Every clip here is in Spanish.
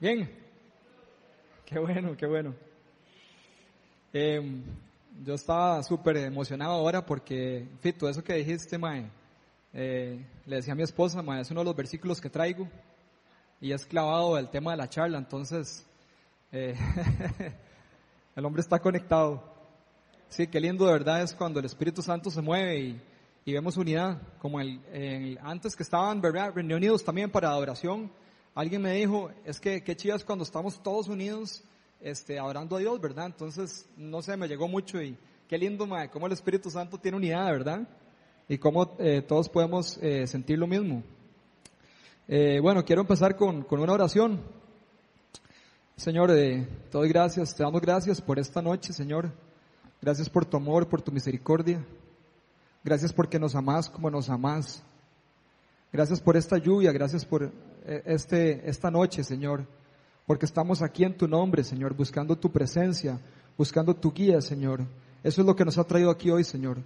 Bien. Qué bueno, qué bueno. Em, yo estaba súper emocionado ahora porque, Fito, eso que dijiste, Mae, eh, le decía a mi esposa, Mae, es uno de los versículos que traigo y es clavado el tema de la charla, entonces eh, el hombre está conectado. Sí, qué lindo de verdad es cuando el Espíritu Santo se mueve y, y vemos unidad, como el, antes que estaban reunidos también para adoración. Alguien me dijo, es que qué chido es cuando estamos todos unidos este, adorando a Dios, ¿verdad? Entonces, no sé, me llegó mucho y qué lindo, madre, cómo el Espíritu Santo tiene unidad, ¿verdad? Y cómo eh, todos podemos eh, sentir lo mismo. Eh, bueno, quiero empezar con, con una oración. Señor, te doy gracias, te damos gracias por esta noche, Señor. Gracias por tu amor, por tu misericordia. Gracias porque nos amás como nos amás. Gracias por esta lluvia, gracias por este, esta noche, Señor porque estamos aquí en tu nombre, Señor, buscando tu presencia, buscando tu guía, Señor. Eso es lo que nos ha traído aquí hoy, Señor.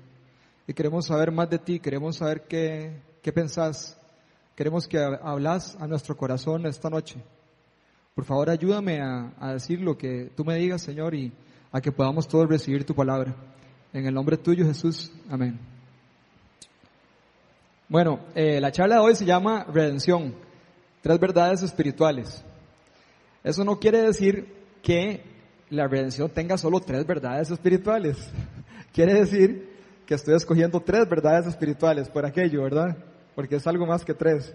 Y queremos saber más de ti, queremos saber qué, qué pensás, queremos que hablas a nuestro corazón esta noche. Por favor, ayúdame a, a, decir lo que tú me digas, Señor, y a que podamos todos recibir tu palabra. En el nombre tuyo, Jesús. Amén. Bueno, eh, la charla de hoy se llama Redención, tres verdades espirituales. Eso no quiere decir que la redención tenga solo tres verdades espirituales. quiere decir que estoy escogiendo tres verdades espirituales por aquello, ¿verdad? Porque es algo más que tres.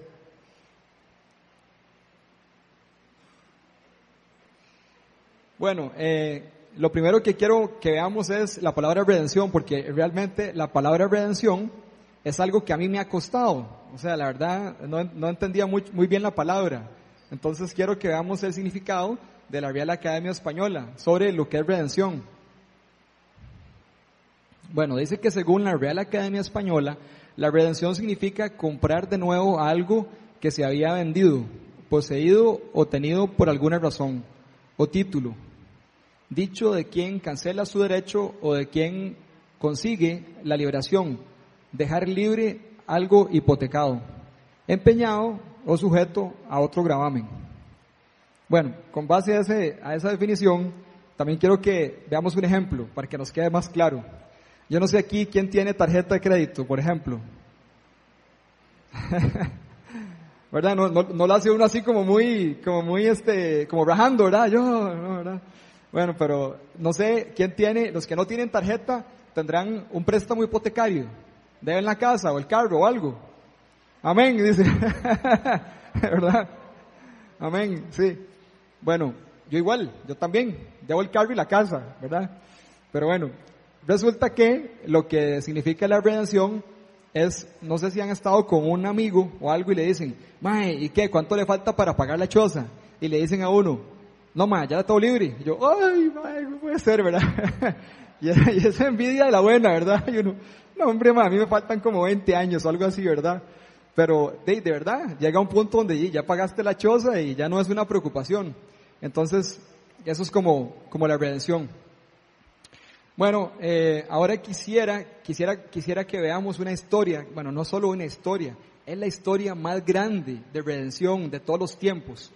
Bueno, eh, lo primero que quiero que veamos es la palabra redención, porque realmente la palabra redención es algo que a mí me ha costado. O sea, la verdad, no, no entendía muy, muy bien la palabra. Entonces quiero que veamos el significado de la Real Academia Española sobre lo que es redención. Bueno, dice que según la Real Academia Española, la redención significa comprar de nuevo algo que se había vendido, poseído o tenido por alguna razón o título. Dicho de quien cancela su derecho o de quien consigue la liberación, dejar libre algo hipotecado, empeñado o sujeto a otro gravamen. Bueno, con base a, ese, a esa definición, también quiero que veamos un ejemplo para que nos quede más claro. Yo no sé aquí quién tiene tarjeta de crédito, por ejemplo. ¿Verdad? No, no, no, lo hace uno así como muy, como muy este, como rajando, ¿verdad? Yo, no, ¿verdad? Bueno, pero no sé quién tiene, los que no tienen tarjeta tendrán un préstamo hipotecario. Deben la casa o el carro o algo. Amén, dice. ¿Verdad? Amén, sí. Bueno, yo igual, yo también, debo el carro y la casa, ¿verdad? Pero bueno, resulta que lo que significa la redención es, no sé si han estado con un amigo o algo y le dicen, mae, ¿y qué? ¿Cuánto le falta para pagar la choza? Y le dicen a uno, no mae, ya todo libre. Y yo, ay, mae, no puede ser, ¿verdad? y, esa envidia de la buena, ¿verdad? Y uno, no hombre, a mí me faltan como 20 años o algo así, ¿verdad? Pero de, de, verdad, llega un punto donde ya pagaste la choza y ya no es una preocupación. Entonces, eso es como, como la redención. Bueno, eh, ahora quisiera, quisiera, quisiera que veamos una historia, bueno, no solo una historia, es la historia más grande de redención de todos los tiempos.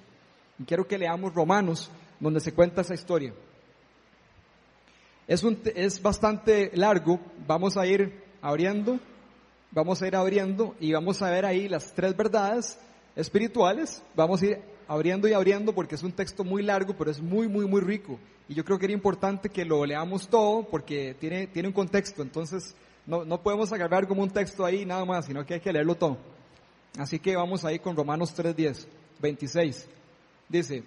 Y quiero que leamos Romanos, donde se cuenta esa historia. Es, un, es bastante largo, vamos a ir abriendo vamos a ir abriendo y vamos a ver ahí las tres verdades espirituales. Vamos a ir abriendo y abriendo porque es un texto muy largo, pero es muy, muy, muy rico. Y yo creo que era importante que lo leamos todo porque tiene, tiene un contexto. Entonces, no, no podemos agarrar como un texto ahí nada más, sino que hay que leerlo todo. Así que vamos ahí con Romanos 3.10, 26. Dice,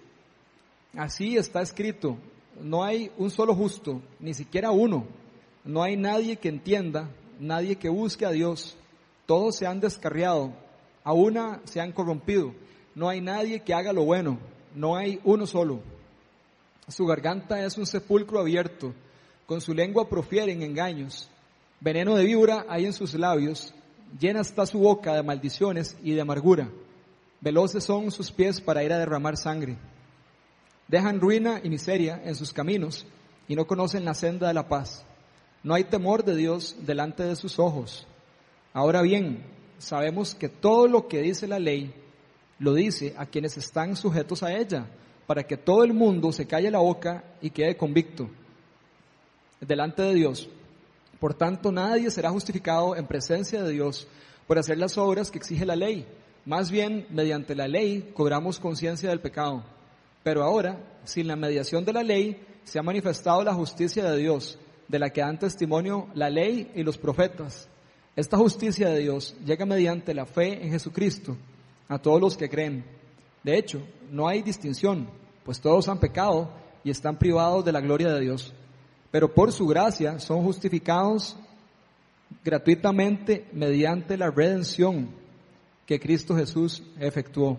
así está escrito, no hay un solo justo, ni siquiera uno. No hay nadie que entienda, nadie que busque a Dios. Todos se han descarriado, a una se han corrompido. No hay nadie que haga lo bueno, no hay uno solo. Su garganta es un sepulcro abierto, con su lengua profieren engaños. Veneno de víbora hay en sus labios, llena está su boca de maldiciones y de amargura. Veloces son sus pies para ir a derramar sangre. Dejan ruina y miseria en sus caminos y no conocen la senda de la paz. No hay temor de Dios delante de sus ojos. Ahora bien, sabemos que todo lo que dice la ley lo dice a quienes están sujetos a ella, para que todo el mundo se calle la boca y quede convicto delante de Dios. Por tanto, nadie será justificado en presencia de Dios por hacer las obras que exige la ley. Más bien, mediante la ley cobramos conciencia del pecado. Pero ahora, sin la mediación de la ley, se ha manifestado la justicia de Dios, de la que dan testimonio la ley y los profetas. Esta justicia de Dios llega mediante la fe en Jesucristo a todos los que creen. De hecho, no hay distinción, pues todos han pecado y están privados de la gloria de Dios. Pero por su gracia son justificados gratuitamente mediante la redención que Cristo Jesús efectuó.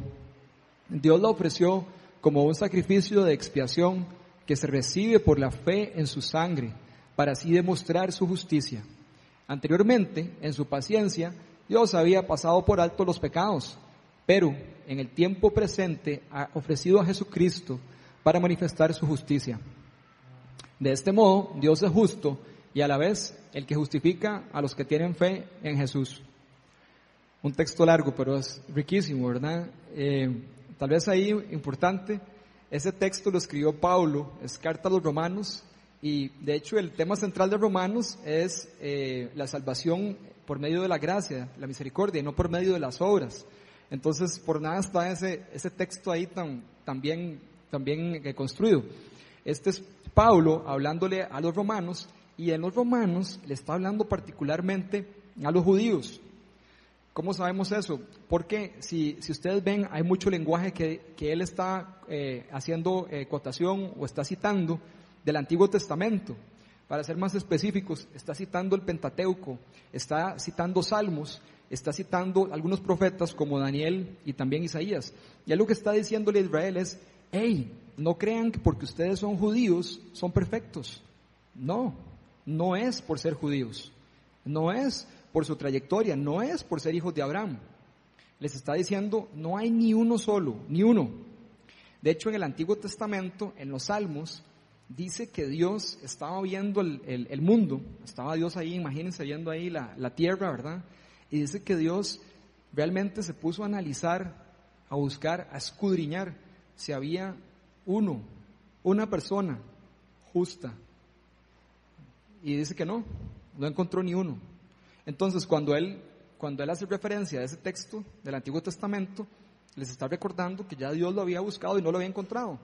Dios la ofreció como un sacrificio de expiación que se recibe por la fe en su sangre, para así demostrar su justicia. Anteriormente, en su paciencia, Dios había pasado por alto los pecados, pero en el tiempo presente ha ofrecido a Jesucristo para manifestar su justicia. De este modo, Dios es justo y a la vez el que justifica a los que tienen fe en Jesús. Un texto largo, pero es riquísimo, ¿verdad? Eh, tal vez ahí importante, ese texto lo escribió Pablo, es carta a los romanos, y de hecho el tema central de Romanos es eh, la salvación por medio de la gracia, la misericordia, y no por medio de las obras. Entonces, por nada está ese, texto ahí tan, tan bien, tan eh, construido. Este es Pablo hablándole a los romanos y en los romanos le está hablando particularmente a los judíos. ¿Cómo sabemos eso? Porque si, si ustedes ven, hay mucho lenguaje que, que él está eh, haciendo eh, cotación o está citando del Antiguo Testamento. Para ser más específicos, está citando el Pentateuco, está citando Salmos, está citando algunos profetas como Daniel y también Isaías. Y lo que está diciéndole a Israel es, hey, no crean que porque ustedes son judíos son perfectos. No, no es por ser judíos, no es por su trayectoria, no es por ser hijos de Abraham. Les está diciendo, no hay ni uno solo, ni uno. De hecho, en el Antiguo Testamento, en los Salmos, dice que Dios estaba viendo el, mundo, estaba Dios ahí, imagínense viendo ahí la, la tierra, ¿verdad? Y dice que Dios realmente se puso a analizar, a buscar, a escudriñar si había uno, una persona justa. Y dice que no, no encontró ni uno. Entonces, cuando él, cuando él hace referencia a ese texto del Antiguo Testamento, les está recordando que ya Dios lo había buscado y no lo había encontrado.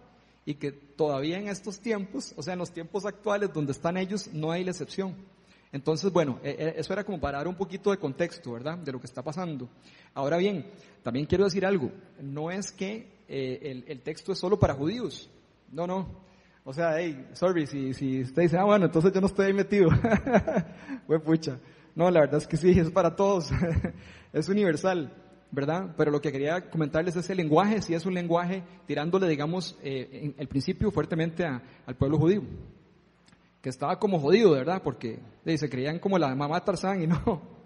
Y que todavía en estos tiempos, o sea, en los tiempos actuales donde están ellos, no hay la excepción. Entonces, bueno, e, e, eso era como para dar un poquito de contexto, ¿verdad? De lo que está pasando. Ahora bien, también quiero decir algo. No es que eh, el, texto es solo para judíos. No, no. O sea, hey, sorry, si, si usted dice, ah, bueno, entonces yo no estoy ahí metido. Fue pucha. No, la verdad es que sí, es para todos. es universal, ¿verdad? Pero lo que quería comentarles es el lenguaje, si es un lenguaje tirándole, digamos, eh, en el principio fuertemente al pueblo judío. Que estaba como jodido, ¿verdad? Porque se creían como la mamá Tarzán y no.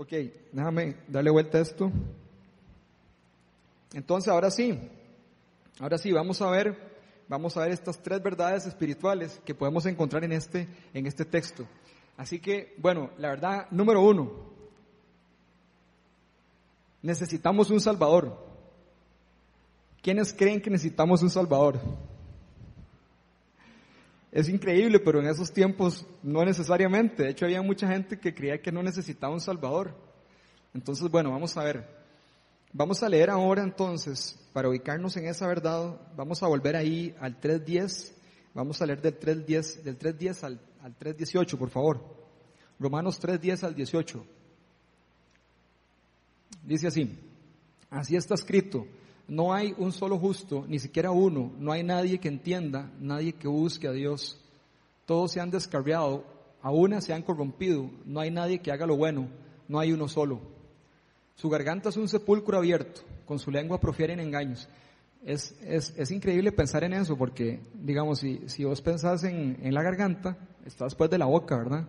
Ok, déjame darle vuelta a esto. Entonces, ahora sí, ahora sí, vamos a ver, vamos a ver estas tres verdades espirituales que podemos encontrar en este, en este texto. Así que, bueno, la verdad, número uno, necesitamos un Salvador. ¿Quiénes creen que necesitamos un Salvador? Es increíble, pero en esos tiempos no necesariamente. De hecho, había mucha gente que creía que no necesitaba un Salvador. Entonces, bueno, vamos a ver. Vamos a leer ahora entonces, para ubicarnos en esa verdad, vamos a volver ahí al 3.10, vamos a leer del 3.10, del 3.10 al, al 3.18, por favor. Romanos 3.10 al 18. Dice así, así está escrito, no hay un solo justo, ni siquiera uno, no hay nadie que entienda, nadie que busque a Dios. Todos se han descarriado, aún se han corrompido, no hay nadie que haga lo bueno, no hay uno solo. Su garganta es un sepulcro abierto, con su lengua profieren engaños. Es, es, es increíble pensar en eso porque, digamos, si, si vos pensás en, en, la garganta, está después de la boca, ¿verdad?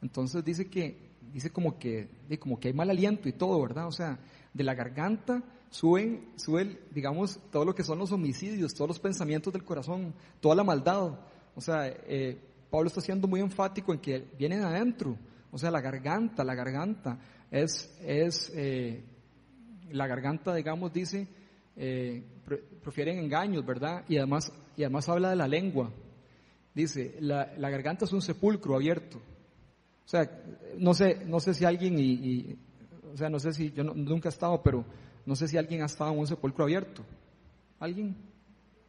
Entonces dice que, dice como que, como que hay mal aliento y todo, ¿verdad? O sea, de la garganta suben, suben, digamos, todo lo que son los homicidios, todos los pensamientos del corazón, toda la maldad. O sea, eh, Pablo está siendo muy enfático en que viene de adentro. O sea, la garganta, la garganta es, es eh, la garganta, digamos, dice, eh, profieren engaños, ¿verdad? Y además, y además habla de la lengua. Dice, la, la garganta es un sepulcro abierto. O sea, no sé, no sé si alguien, y, o sea, no sé si, yo nunca he estado, pero no sé si alguien ha estado en un sepulcro abierto. ¿Alguien?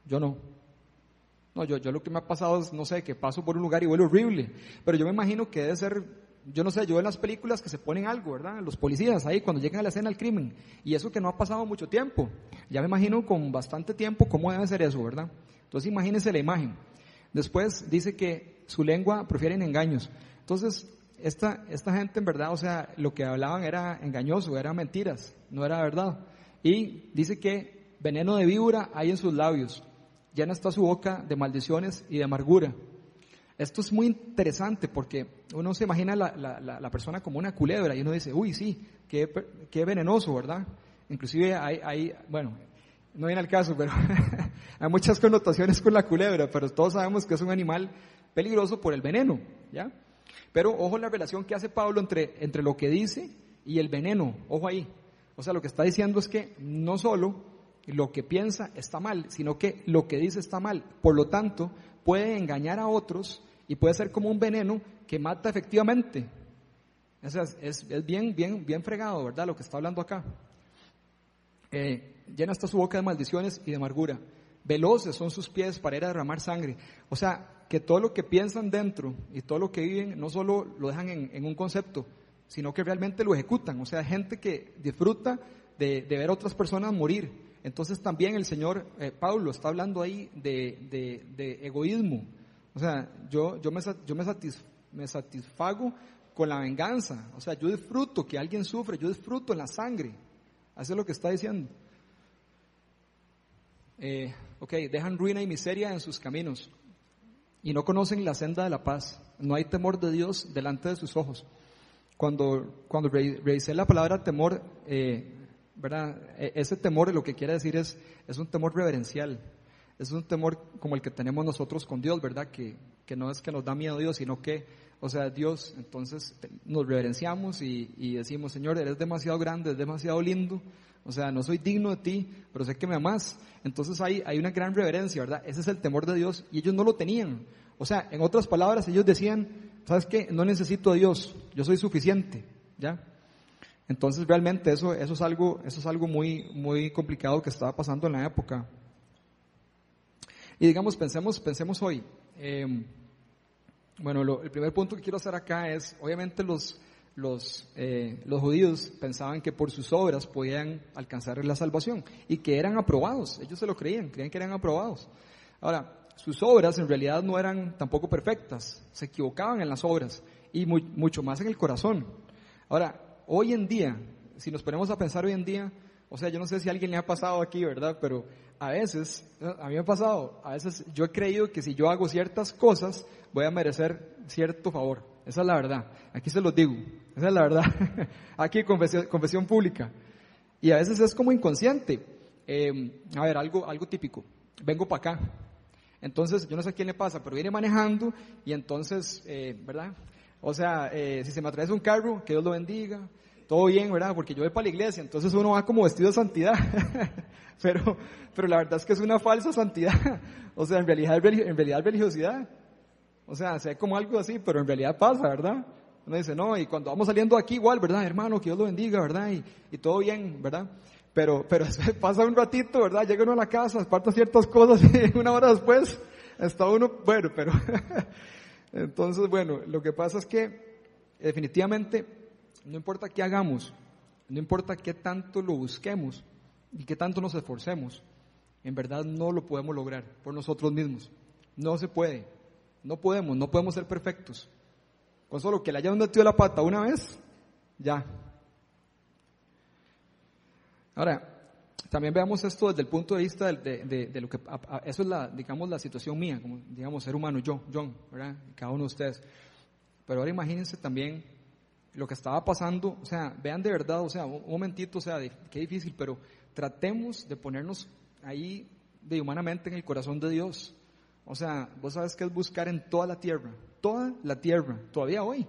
Yo no. No, yo, yo lo que me ha pasado es, no sé, que paso por un lugar y huele horrible. Pero yo me imagino que debe ser, yo no sé, yo en las películas que se ponen algo, ¿verdad? Los policías ahí cuando llegan a la escena del crimen. Y eso que no ha pasado mucho tiempo. Ya me imagino con bastante tiempo cómo debe ser eso, ¿verdad? Entonces imagínense la imagen. Después dice que su lengua prefiere engaños. Entonces, esta, esta gente en verdad, o sea, lo que hablaban era engañoso, eran mentiras, no era verdad. Y dice que veneno de víbora hay en sus labios llena está su boca de maldiciones y de amargura. Esto es muy interesante porque uno se imagina la, la, persona como una culebra y uno dice, uy, sí, qué, qué venenoso, ¿verdad? Inclusive hay, hay bueno, no viene al caso, pero hay muchas connotaciones con la culebra, pero todos sabemos que es un animal peligroso por el veneno, ¿ya? Pero ojo la relación que hace Pablo entre, entre lo que dice y el veneno, ojo ahí. O sea, lo que está diciendo es que no solo lo que piensa está mal, sino que lo que dice está mal. Por lo tanto, puede engañar a otros y puede ser como un veneno que mata efectivamente. es, es, bien, bien, bien fregado, ¿verdad? Lo que está hablando acá. Eh, llena está su boca de maldiciones y de amargura. Veloces son sus pies para ir a derramar sangre. O sea, que todo lo que piensan dentro y todo lo que viven no solo lo dejan en, un concepto, sino que realmente lo ejecutan. O sea, gente que disfruta de, de ver a otras personas morir entonces también el Señor eh, Pablo está hablando ahí de, egoísmo. O sea, yo, yo, me, yo me, satisfago con la venganza. O sea, yo disfruto que alguien sufre, yo disfruto en la sangre. Eso es lo que está diciendo. Eh, ok, dejan ruina y miseria en sus caminos y no conocen la senda de la paz. No hay temor de Dios delante de sus ojos. Cuando, cuando revisé la palabra temor, eh, ¿verdad? E, ese temor lo que quiere decir es, es un temor reverencial, es un temor como el que tenemos nosotros con Dios, ¿verdad? Que, que no es que nos da miedo Dios, sino que, o sea, Dios, entonces nos reverenciamos y, y decimos, Señor, eres demasiado grande, eres demasiado lindo, o sea, no soy digno de ti, pero sé que me amas. Entonces hay, hay una gran reverencia, ¿verdad? Ese es el temor de Dios y ellos no lo tenían. O sea, en otras palabras, ellos decían, ¿sabes qué? No necesito a Dios, yo soy suficiente, ¿ya? Entonces realmente eso, eso es algo, eso es algo muy, muy complicado que estaba pasando en la época. Y digamos, pensemos, pensemos hoy. Eh, bueno, el primer punto que quiero hacer acá es, obviamente los, los, eh, los judíos pensaban que por sus obras podían alcanzar la salvación y que eran aprobados. Ellos se lo creían, creían que eran aprobados. Ahora, sus obras en realidad no eran tampoco perfectas, se equivocaban en las obras y mucho más en el corazón. Ahora, hoy en día, si nos ponemos a pensar hoy en día, o sea, yo no sé si a alguien le ha pasado aquí, ¿verdad? Pero a veces, a mí me ha pasado, a veces yo he creído que si yo hago ciertas cosas, voy a merecer cierto favor. Esa es la verdad. Aquí se los digo. Esa es la verdad. aquí confesión, confesión pública. Y a veces es como inconsciente. Em, a ver, algo, algo típico. Vengo para acá. Entonces, yo no sé a quién le pasa, pero viene manejando y entonces, eh, ¿verdad? O sea, eh, si se me atraviesa un carro, que Dios lo bendiga todo bien, ¿verdad? Porque yo voy para la iglesia, entonces uno va como vestido de santidad. pero, pero la verdad es que es una falsa santidad. o sea, en realidad, en realidad religiosidad. O sea, se ve como algo así, pero en realidad pasa, ¿verdad? Uno dice, no, y cuando vamos saliendo aquí igual, ¿verdad? Hermano, que Dios lo bendiga, ¿verdad? Y, y todo bien, ¿verdad? Pero, pero pasa un ratito, ¿verdad? Llega uno a la casa, aparta ciertas cosas y una hora después está uno, bueno, pero... Entonces, bueno, lo que pasa es que definitivamente no importa qué hagamos, no importa qué tanto lo busquemos y qué tanto nos esforcemos, en verdad no lo podemos lograr por nosotros mismos. No se puede. No podemos, no podemos ser perfectos. Con solo que le hayan metido la pata una vez, ya. Ahora, también veamos esto desde el punto de vista de, lo que, eso es la, digamos, la situación mía, como, digamos, ser humano, yo, John, ¿verdad? Cada uno de ustedes. Pero ahora imagínense también lo que estaba pasando, o sea, vean de verdad, o sea, un, momentito, o sea, qué difícil, pero tratemos de ponernos ahí de humanamente en el corazón de Dios. O sea, vos sabes que es buscar en toda la tierra, toda la tierra, todavía hoy,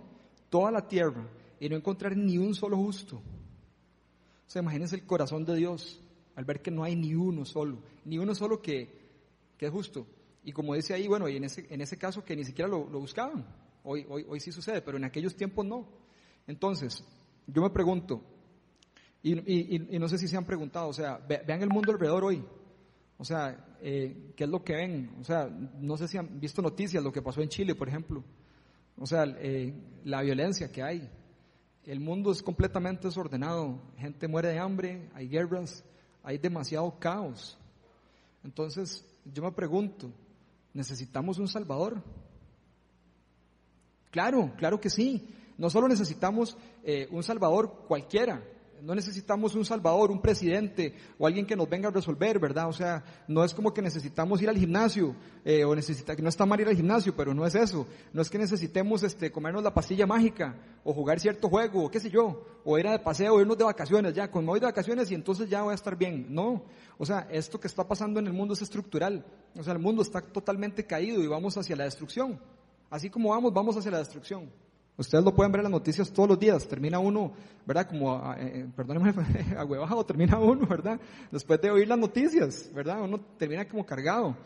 toda la tierra, y no encontrar ni un solo justo. O sea, imagínense el corazón de Dios. al ver que no hay ni uno solo, ni uno solo que, que es justo. Y como dice ahí, bueno, y en ese, en ese caso que ni siquiera lo, buscaban, hoy, hoy, hoy sí sucede, pero en aquellos tiempos no. Entonces, yo me pregunto, y, y, y no sé si se han preguntado, o sea, vean el mundo alrededor hoy, o sea, eh, ¿qué es lo que ven? O sea, no sé si han visto noticias, lo que pasó en Chile, por ejemplo. O sea, eh, la violencia que hay. El mundo es completamente desordenado. Gente muere de hambre, hay guerras, hay demasiado caos. Entonces, yo me pregunto, ¿necesitamos un Salvador? Claro, claro que sí. No solo necesitamos eh, un Salvador cualquiera, no necesitamos un salvador, un presidente o alguien que nos venga a resolver, ¿verdad? O sea, no es como que necesitamos ir al gimnasio eh, o necesita, no está mal ir al gimnasio, pero no es eso. No es que necesitemos este, comernos la pastilla mágica o jugar cierto juego o qué sé yo, o ir de paseo o irnos de vacaciones, ya, con voy de vacaciones y entonces ya voy a estar bien. No, o sea, esto que está pasando en el mundo es estructural. O sea, el mundo está totalmente caído y vamos hacia la destrucción. Así como vamos, vamos hacia la destrucción. Ustedes lo pueden ver en las noticias todos los días. Termina uno, ¿verdad? Como, ah, eh, eh, perdónenme, termina uno, ¿verdad? Después de oír las noticias, ¿verdad? Uno termina como cargado.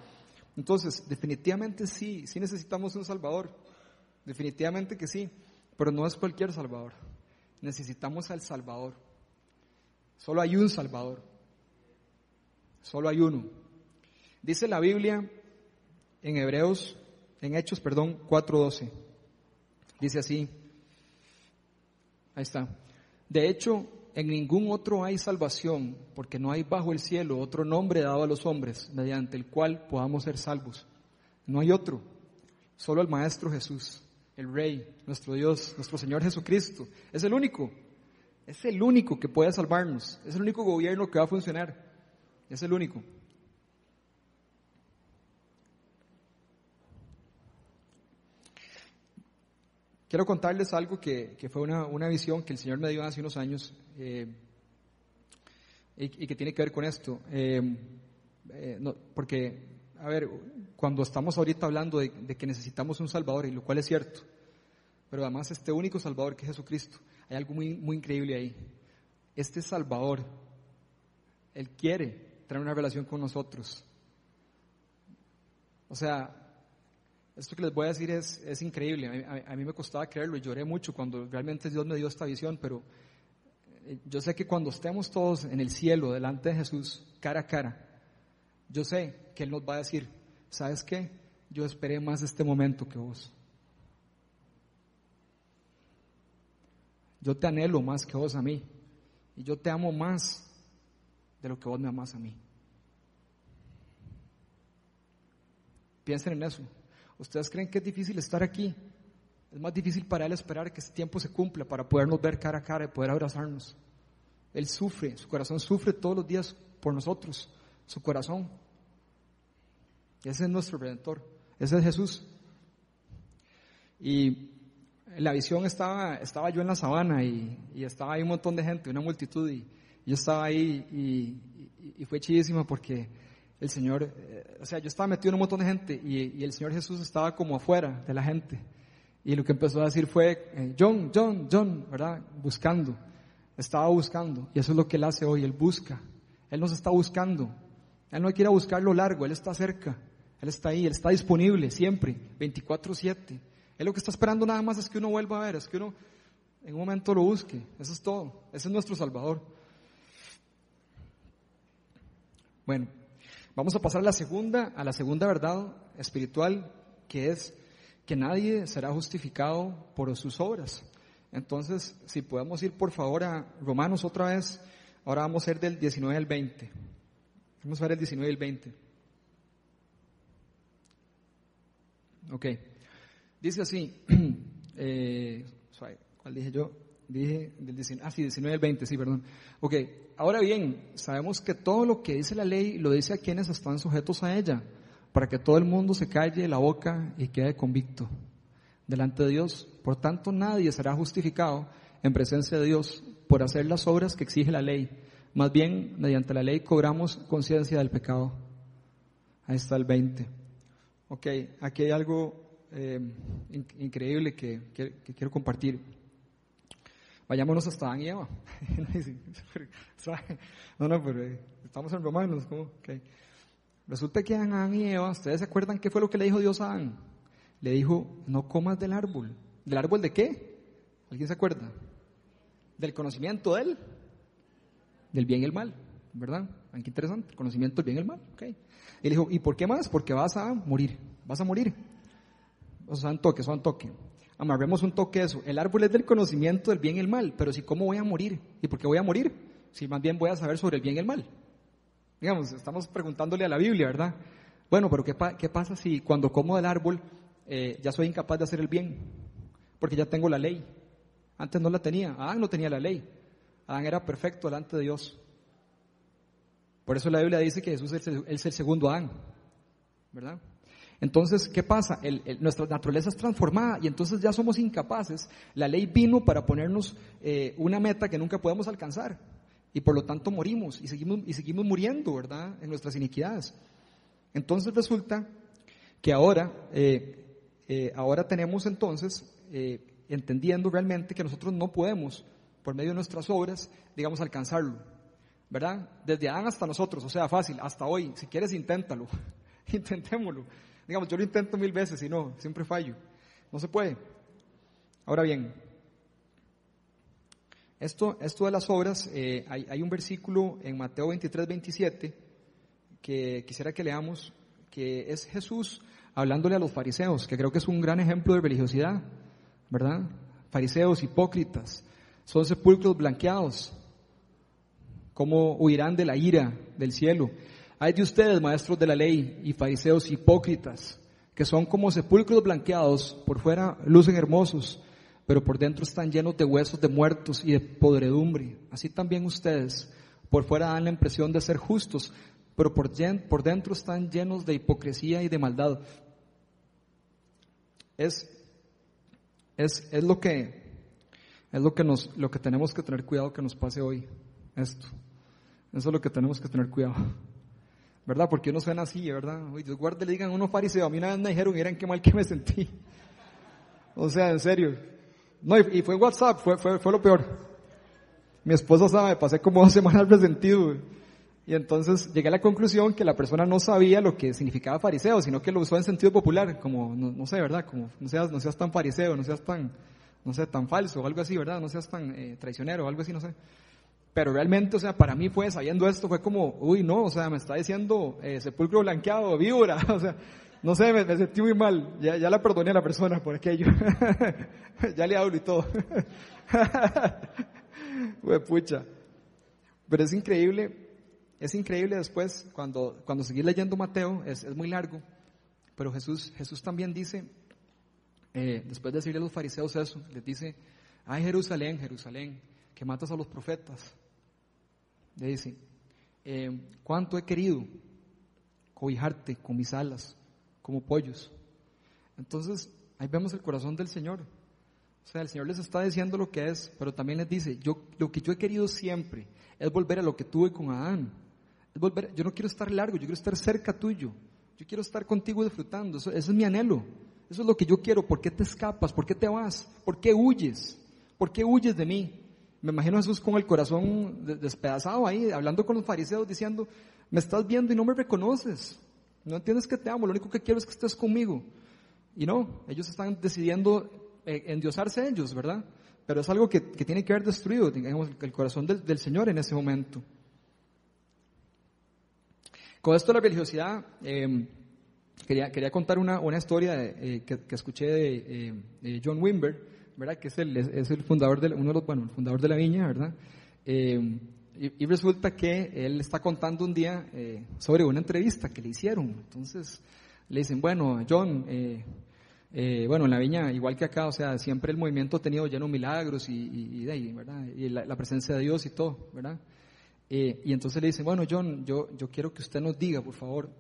Entonces, definitivamente sí, sí necesitamos un Salvador. Definitivamente que sí. Pero no es cualquier Salvador. Necesitamos al Salvador. Solo hay un Salvador. Solo hay uno. Dice la Biblia en Hebreos, en Hechos, perdón, 4.12. Dice así, ahí está. De hecho, en ningún otro hay salvación, porque no hay bajo el cielo otro nombre dado a los hombres mediante el cual podamos ser salvos. No hay otro, solo el Maestro Jesús, el Rey, nuestro Dios, nuestro Señor Jesucristo. Es el único, es el único que puede salvarnos, es el único gobierno que va a funcionar, es el único. Quiero contarles algo que, fue una, visión que el Señor me dio hace unos años eh, y, que tiene que ver con esto. Eh, eh, porque, a ver, cuando estamos ahorita hablando de, que necesitamos un Salvador, y lo cual es cierto, pero además este único Salvador que es Jesucristo, hay algo muy, muy increíble ahí. Este Salvador, Él quiere tener una relación con nosotros. O sea, esto que les voy a decir es, es increíble. A, mí me costaba creerlo y lloré mucho cuando realmente Dios me dio esta visión, pero eh, yo sé que cuando estemos todos en el cielo delante de Jesús, cara a cara, yo sé que Él nos va a decir, ¿sabes qué? Yo esperé más este momento que vos. Yo te anhelo más que vos a mí. Y yo te amo más de lo que vos me amas a mí. Piensen en eso. ¿Ustedes creen que es difícil estar aquí? Es más difícil para Él esperar que ese tiempo se cumpla para podernos ver cara a cara y poder abrazarnos. Él sufre, su corazón sufre todos los días por nosotros, su corazón. Ese es nuestro Redentor, ese es Jesús. Y la visión estaba, estaba yo en la sabana y, estaba ahí un montón de gente, una multitud, y, yo estaba ahí y, y fue chidísimo porque el Señor, eh, o sea, yo estaba metido en un montón de gente y, el Señor Jesús estaba como afuera de la gente. Y lo que empezó a decir fue, eh, John, John, John, ¿verdad? Buscando. Estaba buscando. Y eso es lo que Él hace hoy, Él busca. Él nos está buscando. Él no quiere buscar lo largo, Él está cerca. Él está ahí, Él está disponible siempre, 24/7. Él lo que está esperando nada más es que uno vuelva a ver, es que uno en un momento lo busque. Eso es todo. Ese es nuestro Salvador. Bueno. Vamos a pasar a la segunda, a la segunda verdad espiritual, que es que nadie será justificado por sus obras. Entonces, si podemos ir por favor a Romanos otra vez, ahora vamos a ir del 19 al 20. Vamos a ver el 19 y el 20. Ok. Dice así, eh, ¿cuál dije yo? Dije del 19, ah, sí, 19 al 20, sí, perdón. Ok, ahora bien, sabemos que todo lo que dice la ley lo dice a quienes están sujetos a ella, para que todo el mundo se calle la boca y quede convicto delante de Dios. Por tanto, nadie será justificado en presencia de Dios por hacer las obras que exige la ley. Más bien, mediante la ley cobramos conciencia del pecado. Ahí está el 20. Ok, aquí hay algo eh, increíble que quiero compartir. Vayámonos hasta Adán y Eva. no, no, pero eh, estamos en Romanos, ¿cómo? Okay. Resulta que Adán y Eva, ¿ustedes se acuerdan qué fue lo que le dijo Dios a Adán? Le dijo, no comas del árbol. ¿Del árbol de qué? ¿Alguien se acuerda? Del conocimiento de él, del bien y el mal, ¿verdad? Ah, qué interesante, el conocimiento del bien y el mal. Okay. Y le dijo, ¿y por qué más? Porque vas a morir, vas a morir. O sea, un toque, son toque. Amarremos un toque eso. El árbol es del conocimiento del bien y el mal, pero si cómo voy a morir, ¿y por qué voy a morir? Si más bien voy a saber sobre el bien y el mal. Digamos, estamos preguntándole a la Biblia, ¿verdad? Bueno, pero ¿qué, pasa si cuando como del árbol eh, ya soy incapaz de hacer el bien? Porque ya tengo la ley. Antes no la tenía. Adán no tenía la ley. Adán era perfecto delante de Dios. Por eso la Biblia dice que Jesús es el, es el segundo Adán. ¿Verdad? Entonces, ¿qué pasa? nuestra naturaleza es transformada y entonces ya somos incapaces. La ley vino para ponernos eh, una meta que nunca podemos alcanzar y por lo tanto morimos y seguimos, y seguimos muriendo, ¿verdad? En nuestras iniquidades. Entonces resulta que ahora, eh, eh, ahora tenemos entonces, entendiendo realmente que nosotros no podemos, por medio de nuestras obras, digamos, alcanzarlo, ¿verdad? Desde Adán hasta nosotros, o sea, fácil, hasta hoy, si quieres inténtalo, intentémoslo. Digamos, yo lo intento mil veces y no, siempre fallo. No se puede. Ahora bien, esto, esto de las obras, eh, hay, hay, un versículo en Mateo 23, 27 que quisiera que leamos, que es Jesús hablándole a los fariseos, que creo que es un gran ejemplo de religiosidad, ¿verdad? Fariseos hipócritas, son sepulcros blanqueados, ¿cómo huirán de la ira del cielo? Hay de ustedes, maestros de la ley y fariseos hipócritas, que son como sepulcros blanqueados, por fuera lucen hermosos, pero por dentro están llenos de huesos de muertos y de podredumbre. Así también ustedes, por fuera dan la impresión de ser justos, pero por, por dentro están llenos de hipocresía y de maldad. Es, es, es lo que, es lo que nos, lo que tenemos que tener cuidado que nos pase hoy. Esto. Eso es lo que tenemos que tener cuidado. ¿Verdad? Porque uno suena así, ¿verdad? Uy, Dios guarde, le digan a uno fariseo, a mí una vez me dijeron, miren qué mal que me sentí. O sea, en serio. No, y, fue en WhatsApp, fue, fue, fue lo peor. Mi esposa sabe, pasé como dos semanas resentido. Y entonces llegué a la conclusión que la persona no sabía lo que significaba fariseo, sino que lo usó en sentido popular, como, no, sé, ¿verdad? Como, no seas, no seas tan fariseo, no seas tan, no sé, tan falso o algo así, ¿verdad? No seas tan eh, traicionero o algo así, no sé. Pero realmente, o sea, para mí fue, sabiendo esto, fue como, uy, no, o sea, me está diciendo eh, sepulcro blanqueado, víbora, o sea, no sé, me, sentí muy mal. Ya, ya, la perdoné a la persona por aquello. ya le hablo y todo. Fue pucha. Pero es increíble, es increíble después, cuando, cuando seguí leyendo Mateo, es, es muy largo, pero Jesús, Jesús también dice, eh, después de decirle a los fariseos eso, les dice, ay Jerusalén, Jerusalén, que matas a los profetas le dice, eh, ¿cuánto he querido cobijarte con mis alas, como pollos? Entonces, ahí vemos el corazón del Señor. O sea, el Señor les está diciendo lo que es, pero también les dice, yo, lo que yo he querido siempre es volver a lo que tuve con Adán. Es volver, yo no quiero estar largo, yo quiero estar cerca tuyo. Yo quiero estar contigo disfrutando. Eso, eso es mi anhelo. Eso es lo que yo quiero. ¿Por qué te escapas? ¿Por qué te vas? ¿Por qué huyes? ¿Por qué huyes de mí? Me imagino a Jesús con el corazón despedazado ahí, hablando con los fariseos, diciendo, me estás viendo y no me reconoces. No entiendes que te amo, lo único que quiero es que estés conmigo. Y no, ellos están decidiendo eh, endiosarse ellos, ¿verdad? Pero es algo que, tiene que haber destruido, digamos, el corazón del, Señor en ese momento. Con esto de la religiosidad, em, quería, quería contar una, una historia eh, que, escuché de eh, John Wimber, ¿verdad? Que es el, es el fundador de, uno de los, bueno, el fundador de la viña, ¿verdad? Eh, y, resulta que él está contando un día eh, sobre una entrevista que le hicieron. Entonces le dicen, bueno, John, eh, bueno, en la viña, igual que acá, o sea, siempre el movimiento ha tenido lleno de milagros y, y, y, ¿verdad? y la, presencia de Dios y todo, ¿verdad? y entonces le dicen, bueno, John, yo, yo quiero que usted nos diga, por favor,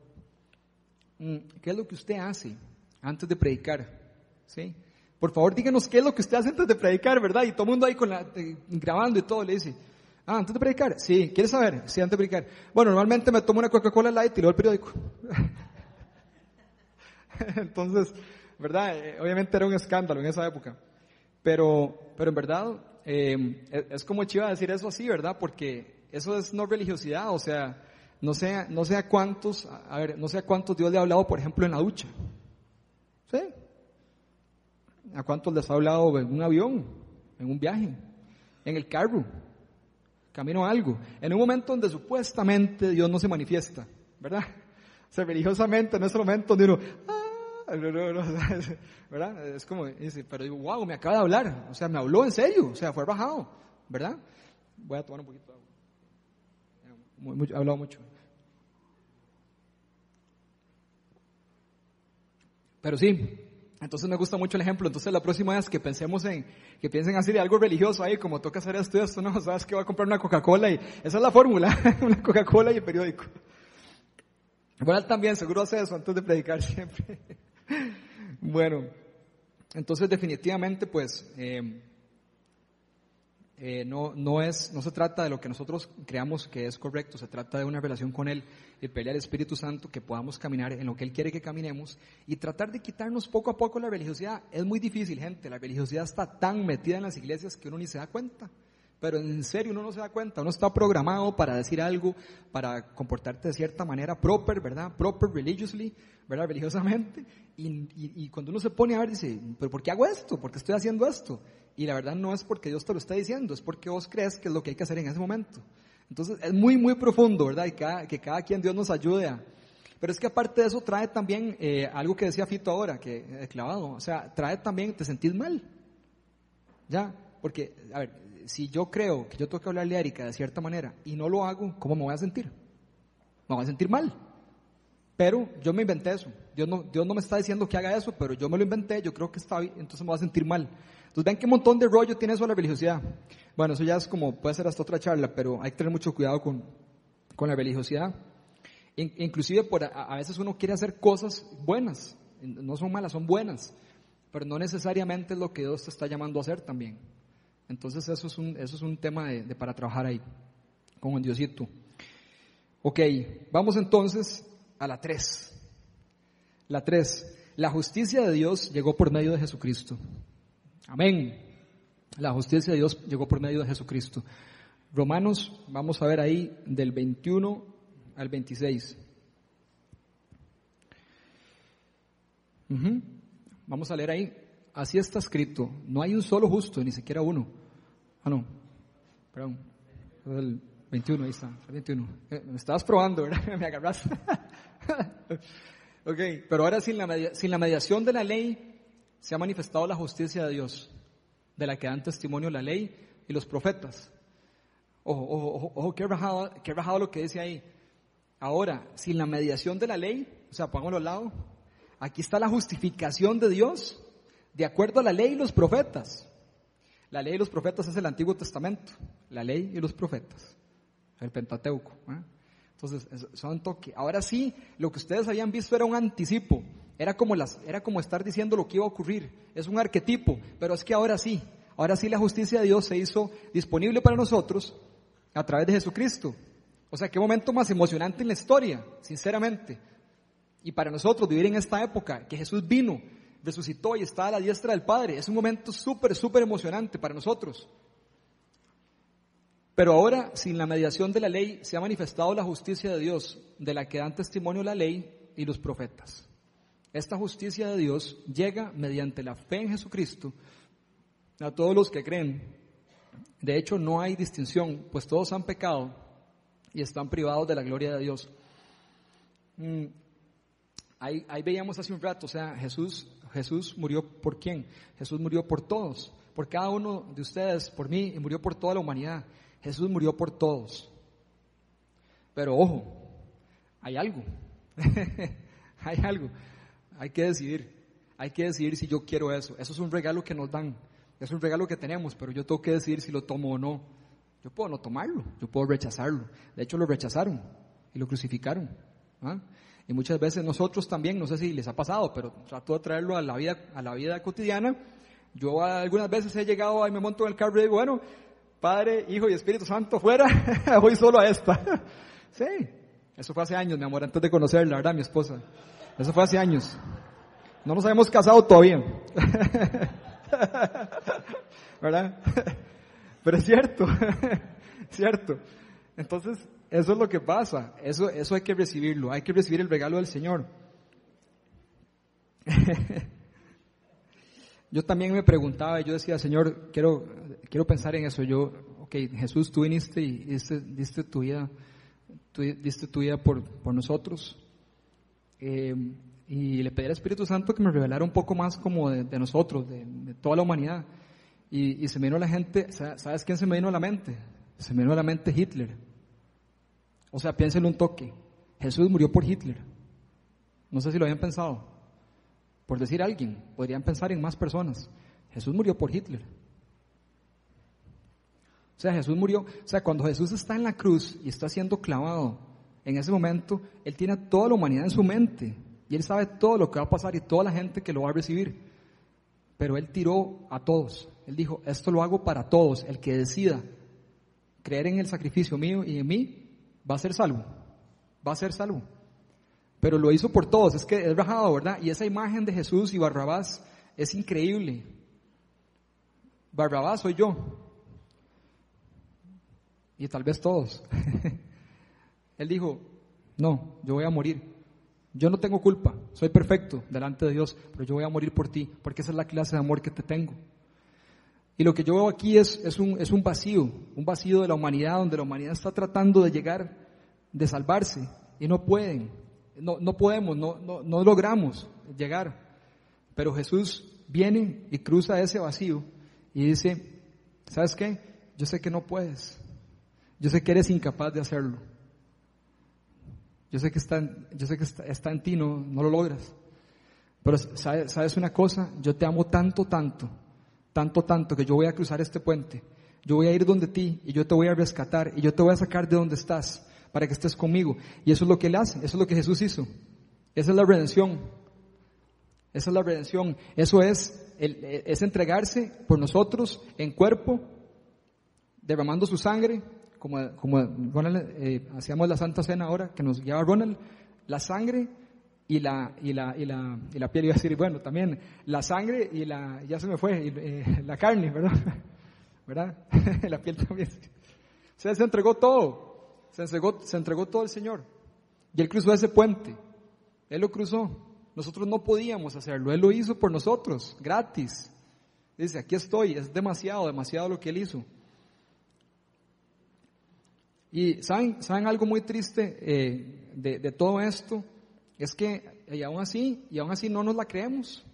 mm, ¿qué es lo que usted hace antes de predicar? ¿Sí? Por favor, díganos qué es lo que usted hace antes de predicar, ¿verdad? Y todo el mundo ahí con la, grabando y todo le dice, ah, antes de predicar, sí, ¿quieres saber? Sí, antes de predicar. Bueno, normalmente me tomo una Coca-Cola Light y leo el periódico. Entonces, ¿verdad? Eh, obviamente era un escándalo en esa época. Pero, pero en verdad, eh, es como chiva decir eso así, ¿verdad? Porque eso es no religiosidad, o sea, no sé, no sé a cuántos, a ver, no sé cuántos Dios le ha hablado, por ejemplo, en la ducha. ¿Sí? ¿A cuántos les ha hablado en un avión, en un viaje, en el carro, camino a algo? En un momento donde supuestamente Dios no se manifiesta, ¿verdad? O sea, religiosamente en ese momento donde ah, no, no, no, ¿verdad? Es como, dice, pero digo, wow, me acaba de hablar, o sea, me habló en serio, o sea, fue bajado, ¿verdad? Voy a tomar un poquito de agua. he hablado mucho. Pero sí, entonces me gusta mucho el ejemplo. Entonces la próxima vez que pensemos en, que piensen así de algo religioso ahí, como toca hacer esto esto, no, sabes que va a comprar una Coca-Cola y esa es la fórmula, una Coca-Cola y el periódico. Bueno, también seguro hace eso antes de predicar siempre. bueno, entonces definitivamente pues eh, eh, no, no, es, no se trata de lo que nosotros creamos que es correcto, se trata de una relación con Él y pelear al Espíritu Santo que podamos caminar en lo que Él quiere que caminemos y tratar de quitarnos poco a poco la religiosidad. Es muy difícil, gente, la religiosidad está tan metida en las iglesias que uno ni se da cuenta. Pero en serio uno no se da cuenta, uno está programado para decir algo, para comportarte de cierta manera proper, ¿verdad? Proper religiously, ¿verdad? Religiosamente. Y, y, cuando uno se pone a ver, dice, ¿pero por qué hago esto? ¿Por qué estoy haciendo esto? Y la verdad no es porque Dios te lo está diciendo, es porque vos crees que es lo que hay que hacer en ese momento. Entonces es muy, muy profundo, ¿verdad? Y que cada quien Dios nos ayude a... Pero es que aparte de eso trae también eh, algo que decía Fito ahora, que he clavado, o sea, trae también, te sentís mal. ¿Ya? Porque, a ver, si yo creo que yo tengo que hablarle a Erika de cierta manera y no lo hago, ¿cómo me voy a sentir? Me voy a sentir mal. Pero yo me inventé eso. Dios no, Dios no me está diciendo que haga eso, pero yo me lo inventé, yo creo que está bien, entonces me voy a sentir mal. Entonces ven qué montón de rollo tiene eso la religiosidad. Bueno, eso ya es como, puede ser hasta otra charla, pero hay que tener mucho cuidado con, con la religiosidad. inclusive por, a, a veces uno quiere hacer cosas buenas, no son malas, son buenas, pero no necesariamente es lo que Dios te está llamando a hacer también. Entonces eso es un, eso es un tema de, para trabajar ahí, con el Diosito. Ok, vamos entonces a la 3. La 3. La justicia de Dios llegó por medio de Jesucristo. Amén. La justicia de Dios llegó por medio de Jesucristo. Romanos, vamos a ver ahí del 21 al 26. Vamos a leer ahí así está escrito. No hay un solo justo, ni siquiera uno. Ah, no. Perdón. El 21, ahí está. El 21. Eh, me estabas probando, ¿verdad? Me agarras. ok, pero ahora sin la, sin la mediación de la ley se ha manifestado la justicia de Dios, de la que dan testimonio la ley y los profetas. Ojo, ojo, ojo, qué rajado, qué rajado lo que dice ahí. Ahora, sin la mediación de la ley, o sea, pongámoslo al lado, aquí está la justificación de Dios de acuerdo a la ley y los profetas. La ley y los profetas es el Antiguo Testamento, la ley y los profetas, el Pentateuco. ¿eh? Entonces, son toque. Ahora sí, lo que ustedes habían visto era un anticipo, era como, las, era como estar diciendo lo que iba a ocurrir, es un arquetipo, pero es que ahora sí, ahora sí la justicia de Dios se hizo disponible para nosotros a través de Jesucristo. O sea, qué momento más emocionante en la historia, sinceramente. Y para nosotros vivir en esta época, que Jesús vino, resucitó y está a la diestra del Padre. Es un momento súper, súper emocionante para nosotros. Pero ahora, sin la mediación de la ley, se ha manifestado la justicia de Dios, de la que dan testimonio la ley y los profetas. Esta justicia de Dios llega mediante la fe en Jesucristo a todos los que creen. De hecho, no hay distinción, pues todos han pecado y están privados de la gloria de Dios. Mm, ahí, ahí, veíamos hace un rato, o sea, Jesús Jesús murió por quién? Jesús murió por todos, por cada uno de ustedes, por mí, y murió por toda la humanidad. Jesús murió por todos. Pero ojo, hay algo, hay algo, hay que decidir, hay que decidir si yo quiero eso. Eso es un regalo que nos dan, es un regalo que tenemos, pero yo tengo que decidir si lo tomo o no. Yo puedo no tomarlo, yo puedo rechazarlo. De hecho, lo rechazaron y lo crucificaron. ¿ah? Y muchas veces nosotros también, no sé si les ha pasado, pero trato de traerlo a la vida, a la vida cotidiana. Yo algunas veces he llegado y me monto en el carro y digo, bueno, Padre, Hijo y Espíritu Santo fuera, voy solo a esta. sí, eso fue hace años, mi amor, antes de conocerla, ¿verdad? Mi esposa. Eso fue hace años. No nos habíamos casado todavía. ¿Verdad? Pero es cierto, cierto. Entonces, eso es lo que pasa. Eso, eso hay que recibirlo. Hay que recibir el regalo del Señor. yo también me preguntaba, yo decía, Señor, quiero, quiero pensar en eso. Yo, ok, Jesús, tú viniste y diste, diste tu vida, diste tu vida por, por nosotros. Eh, y le pedí al Espíritu Santo que me revelara un poco más como de, nosotros, de, toda la humanidad. Y, y, se me vino la gente, ¿sabes quién se me vino a la mente? Se me vino a la mente Hitler. O sea, piénsenlo un toque. Jesús murió por Hitler. No sé si lo habían pensado. Por decir alguien, podrían pensar en más personas. Jesús murió por Hitler. O sea, Jesús murió, o sea, cuando Jesús está en la cruz y está siendo clavado, en ese momento, Él tiene toda la humanidad en su mente. Y Él sabe todo lo que va a pasar y toda la gente que lo va a recibir. Pero Él tiró a todos. Él dijo, esto lo hago para todos. El que decida creer en el sacrificio mío y en mí, va a ser salvo. Va a ser salvo. Pero lo hizo por todos. Es que es rajado, ¿verdad? Y esa imagen de Jesús y Barrabás es increíble. Barrabás soy yo. Y tal vez todos. Él dijo, no, yo voy a morir. Yo no tengo culpa, soy perfecto delante de Dios, pero yo voy a morir por ti, porque esa es la clase de amor que te tengo. Y lo que yo veo aquí es, es, un, es un vacío, un vacío de la humanidad, donde la humanidad está tratando de llegar, de salvarse, y no pueden, no, no podemos, no, no, no logramos llegar. Pero Jesús viene y cruza ese vacío y dice, ¿sabes qué? Yo sé que no puedes, yo sé que eres incapaz de hacerlo yo sé que está, yo sé que está, en ti, no, no lo logras. Pero ¿sabes, sabes una cosa, yo te amo tanto, tanto, tanto, tanto, que yo voy a cruzar este puente. Yo voy a ir donde ti y yo te voy a rescatar y yo te voy a sacar de donde estás para que estés conmigo. Y eso es lo que Él hace, eso es lo que Jesús hizo. Esa es la redención. Esa es la redención. Eso es, es entregarse por nosotros en cuerpo, derramando su sangre como, como Ronald, eh, hacíamos la Santa Cena ahora, que nos guiaba Ronald, la sangre y la, y la, y la, y la piel, iba a decir, bueno, también la sangre y la, ya se me fue, eh, la carne, ¿verdad? ¿Verdad? la piel también. O sea, se entregó todo, se entregó, se entregó todo el Señor. Y Él cruzó ese puente, Él lo cruzó. Nosotros no podíamos hacerlo, Él lo hizo por nosotros, gratis. Dice, aquí estoy, es demasiado, demasiado lo que Él hizo. Y ¿saben, saben algo muy triste eh, de, todo esto? Es que, y aún así, y aún así no nos la creemos.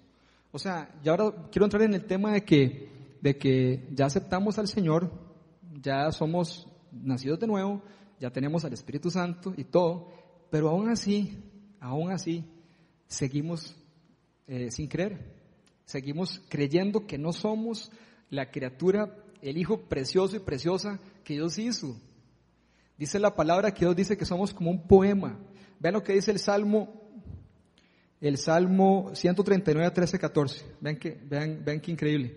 O sea, y ahora quiero entrar en el tema de que, de que ya aceptamos al Señor, ya somos nacidos de nuevo, ya tenemos al Espíritu Santo y todo, pero aún así, aún así, seguimos eh, sin creer. Seguimos creyendo que no somos la criatura, el Hijo precioso y preciosa que Dios hizo. Dice la palabra que Dios dice que somos como un poema. Vean lo que dice el Salmo, el Salmo 139, 13, 14. Vean que, vean, vean qué increíble.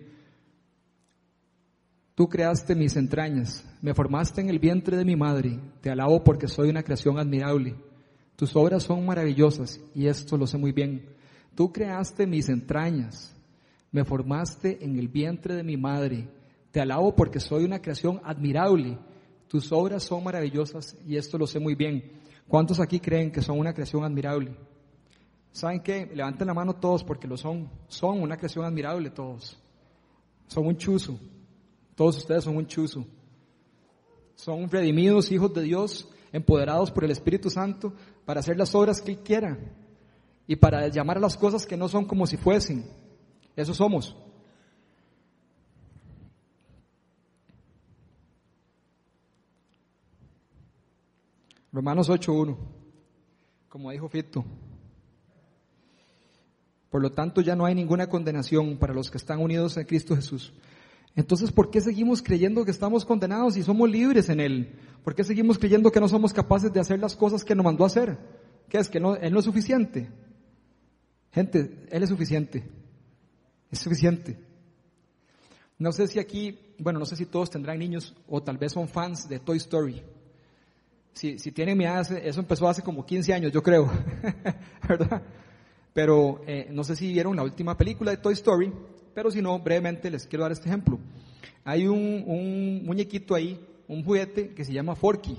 Tú creaste mis entrañas, me formaste en el vientre de mi madre, te alabo porque soy una creación admirable. Tus obras son maravillosas y esto lo sé muy bien. Tú creaste mis entrañas, me formaste en el vientre de mi madre, te alabo porque soy una creación admirable. Tus obras son maravillosas y esto lo sé muy bien. ¿Cuántos aquí creen que son una creación admirable? ¿Saben qué? Levanten la mano todos porque lo son. Son una creación admirable todos. Son un chuzo. Todos ustedes son un chuzo. Son redimidos hijos de Dios, empoderados por el Espíritu Santo para hacer las obras que Él quiera y para llamar a las cosas que no son como si fuesen. Eso somos. Romanos 8.1, como dijo Fito. Por lo tanto, ya no hay ninguna condenación para los que están unidos a Cristo Jesús. Entonces, ¿por qué seguimos creyendo que estamos condenados y somos libres en Él? ¿Por qué seguimos creyendo que no somos capaces de hacer las cosas que nos mandó a hacer? ¿Qué es? ¿Que no, Él no es suficiente? Gente, Él es suficiente. Es suficiente. No sé si aquí, bueno, no sé si todos tendrán niños o tal vez son fans de Toy Story si, si tienen mi edad, eso empezó hace como 15 años, yo creo, ¿verdad? Pero eh, no sé si vieron la última película de Toy Story, pero si no, brevemente les quiero dar este ejemplo. hay un, un muñequito ahí, un juguete que se llama Forky,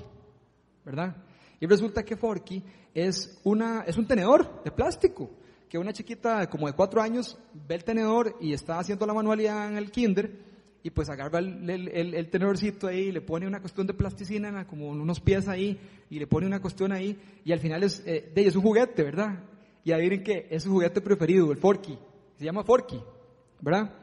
¿verdad? Y resulta que Forky es, una, es un tenedor de plástico, que una chiquita como de cuatro años ve el tenedor y está haciendo la manualidad en el kinder y pues agarra el, el, el, tenedorcito ahí le pone una cuestión de plasticina, como unos pies ahí, y le pone una cuestión ahí, y al final es, eh, de, es un juguete, ¿verdad? Y adivinen que es su juguete preferido, el Forky, se llama Forky, ¿verdad?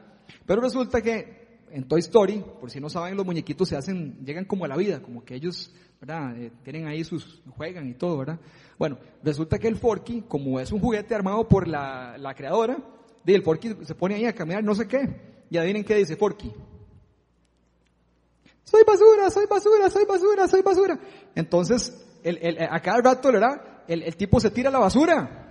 Pero resulta que en Toy Story, por si no saben, los muñequitos se hacen, llegan como a la vida, como que ellos, ¿verdad? Eh, tienen ahí sus, juegan y todo, ¿verdad? Bueno, resulta que el Forky, como es un juguete armado por la, la creadora, el Forky se pone ahí a caminar no sé qué, y adivinen qué dice Forky. Soy basura, soy basura, soy basura, soy basura. Entonces, el, el, a cada rato, ¿verdad? El, el tipo se tira la basura.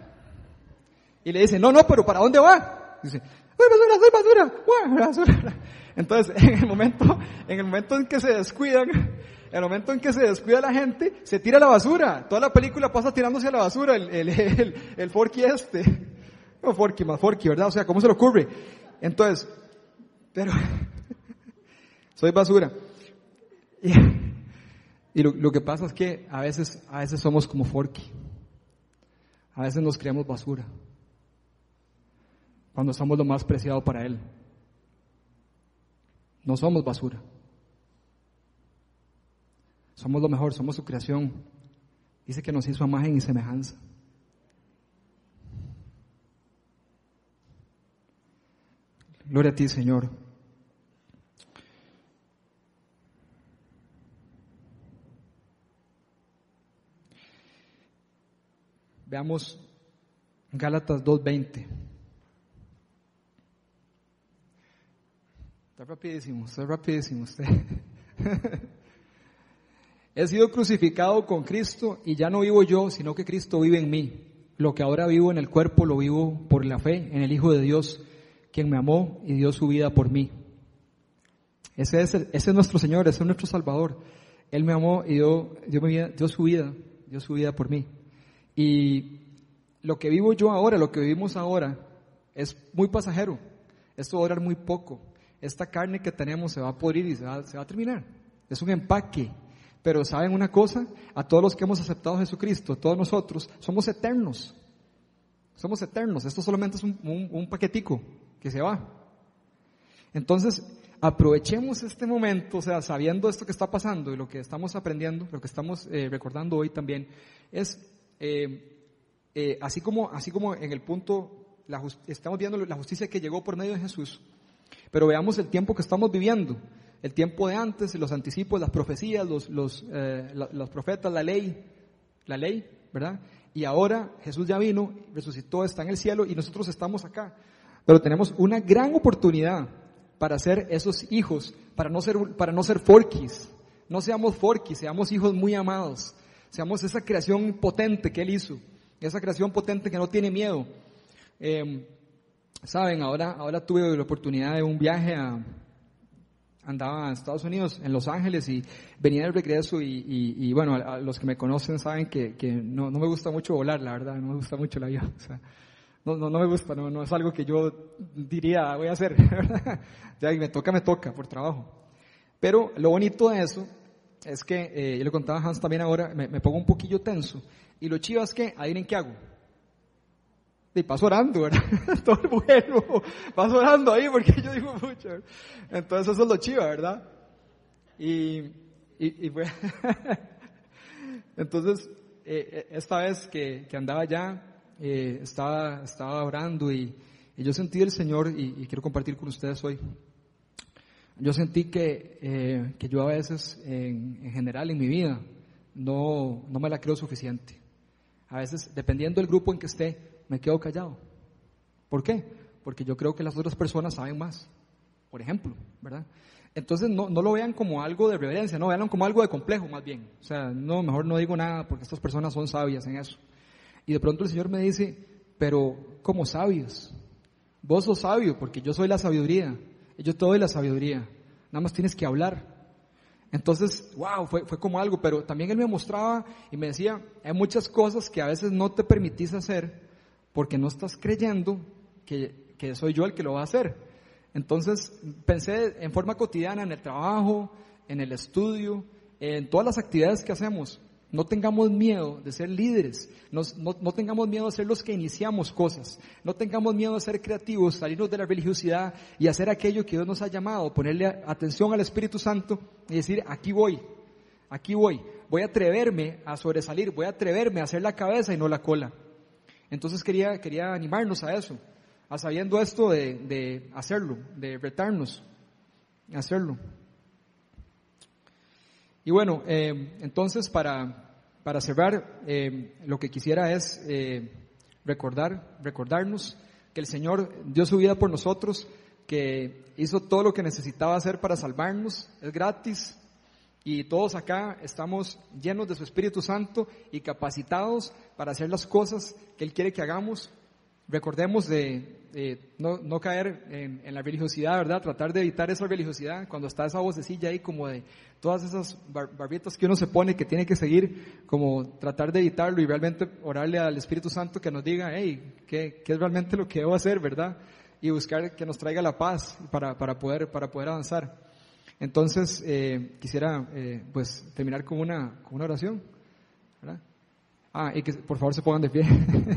Y le dice, no, no, pero ¿para dónde va? Dice, soy basura, soy basura, basura. Entonces, en el momento, en el momento en que se descuidan, en el momento en que se descuida la gente, se tira la basura. Toda la película pasa tirándose a la basura, el, el, el, el Forky este. No, Forky, más Forky, ¿verdad? O sea, ¿cómo se le ocurre? Entonces, pero, soy basura. Y, y lo, lo, que pasa es que a veces, a veces somos como Forky. A veces nos creamos basura. Cuando somos lo más preciado para Él. No somos basura. Somos lo mejor, somos su creación. Dice que nos hizo imagen y semejanza. Gloria a ti, Señor. Veamos Gálatas 2.20. Está rapidísimo, está rapidísimo usted. He sido crucificado con Cristo y ya no vivo yo, sino que Cristo vive en mí. Lo que ahora vivo en el cuerpo lo vivo por la fe en el Hijo de Dios, quien me amó y dio su vida por mí. Ese es, ese es nuestro Señor, ese es nuestro Salvador. Él me amó y dio su vida, dio su vida por mí. Y lo que vivo yo ahora, lo que vivimos ahora, es muy pasajero. Esto va a durar muy poco esta carne que tenemos se va a pudrir y se va, a terminar. Es un empaque. Pero ¿saben una cosa? A todos los que hemos aceptado a Jesucristo, todos nosotros, somos eternos. Somos eternos. Esto solamente es un, paquetico que se va. Entonces, aprovechemos este momento, o sea, sabiendo esto que está pasando y lo que estamos aprendiendo, lo que estamos eh, recordando hoy también, es eh, eh, así, como, así como en el punto, estamos viendo la justicia que llegó por medio de Jesús, pero veamos el tiempo que estamos viviendo, el tiempo de antes, los anticipos, las profecías, los, los, eh, los profetas, la ley, la ley, ¿verdad? Y ahora Jesús ya vino, resucitó, está en el cielo y nosotros estamos acá. Pero tenemos una gran oportunidad para ser esos hijos, para no ser, para no ser forquis. No seamos forquis, seamos hijos muy amados. Seamos esa creación potente que Él hizo. Esa creación potente que no tiene miedo. Eh, Saben, ahora, ahora tuve la oportunidad de un viaje a, andaba en Estados Unidos, en Los Ángeles, y venía de regreso y, y, bueno, a, los que me conocen saben que, no, no, me gusta mucho volar, la verdad, no me gusta mucho. O sea, no, no, no, me gusta, no, no es algo que yo diría voy a hacer, ya me toca, me toca, por trabajo. Pero lo bonito de eso es que, eh, yo le contaba a Hans también ahora, me, me pongo un poquillo tenso, y lo chido es que, adivinen qué hago y paso orando, ¿verdad? Todo el vuelo, paso orando ahí porque yo digo mucho. Entonces eso es lo chiva, ¿verdad? Y, y, y entonces, eh, eh, esta vez que, que andaba allá, estaba, estaba orando y, yo sentí el Señor y, quiero compartir con ustedes hoy. Yo sentí que, eh, que yo a veces, en, en general en mi vida, no, no me la creo suficiente. A veces, dependiendo del grupo en que esté, me quedo callado. ¿Por qué? Porque yo creo que las otras personas saben más, por ejemplo, ¿verdad? Entonces no, no lo vean como algo de reverencia, no, veanlo como algo de complejo más bien. O sea, no, mejor no digo nada porque estas personas son sabias en eso. Y de pronto el Señor me dice, pero como sabios, vos sos sabio porque yo soy la sabiduría, yo te doy la sabiduría, nada más tienes que hablar. Entonces, wow, fue, fue como algo, pero también Él me mostraba y me decía, hay muchas cosas que a veces no te permitís hacer porque no estás creyendo que, que soy yo el que lo va a hacer. Entonces pensé en forma cotidiana en el trabajo, en el estudio, en todas las actividades que hacemos. No tengamos miedo de ser líderes, no, no, tengamos miedo de ser los que iniciamos cosas, no tengamos miedo de ser creativos, salirnos de la religiosidad y hacer aquello que Dios nos ha llamado, ponerle atención al Espíritu Santo y decir, aquí voy, aquí voy, voy a atreverme a sobresalir, voy a atreverme a hacer la cabeza y no la cola. Entonces quería, quería animarnos a eso, a sabiendo esto de, de hacerlo, de retarnos, hacerlo. Y bueno, eh, entonces para, para cerrar, eh, lo que quisiera es eh, recordar, recordarnos que el Señor dio su vida por nosotros, que hizo todo lo que necesitaba hacer para salvarnos, es gratis, y todos acá estamos llenos de su Espíritu Santo y capacitados para hacer las cosas que Él quiere que hagamos. Recordemos de, no, no, caer en, la religiosidad, ¿verdad? Tratar de evitar esa religiosidad cuando está esa vocecilla ahí como de todas esas barbitas que uno se pone que tiene que seguir, como tratar de evitarlo y realmente orarle al Espíritu Santo que nos diga, hey, ¿qué, qué es realmente lo que debo hacer, verdad? Y buscar que nos traiga la paz para, para, poder, para poder avanzar. Entonces, eh, quisiera eh, pues terminar con una, con una oración, ¿verdad? Ah, y que por favor se pongan de pie.